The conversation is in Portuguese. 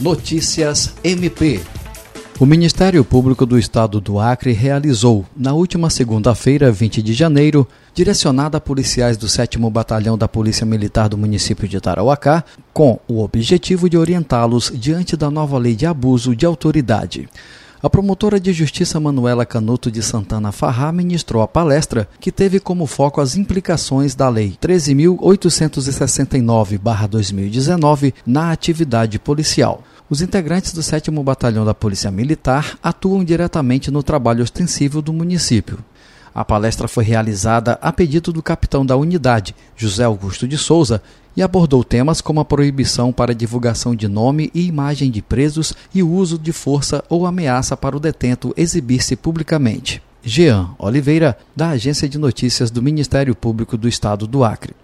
Notícias MP. O Ministério Público do Estado do Acre realizou, na última segunda-feira, 20 de janeiro, direcionada a policiais do 7 Batalhão da Polícia Militar do município de Tarauacá, com o objetivo de orientá-los diante da nova lei de abuso de autoridade. A promotora de justiça Manuela Canuto de Santana Farrá ministrou a palestra, que teve como foco as implicações da Lei 13.869-2019 na atividade policial. Os integrantes do 7 Batalhão da Polícia Militar atuam diretamente no trabalho ostensivo do município. A palestra foi realizada a pedido do capitão da unidade, José Augusto de Souza, e abordou temas como a proibição para divulgação de nome e imagem de presos e o uso de força ou ameaça para o detento exibir-se publicamente. Jean Oliveira, da Agência de Notícias do Ministério Público do Estado do Acre.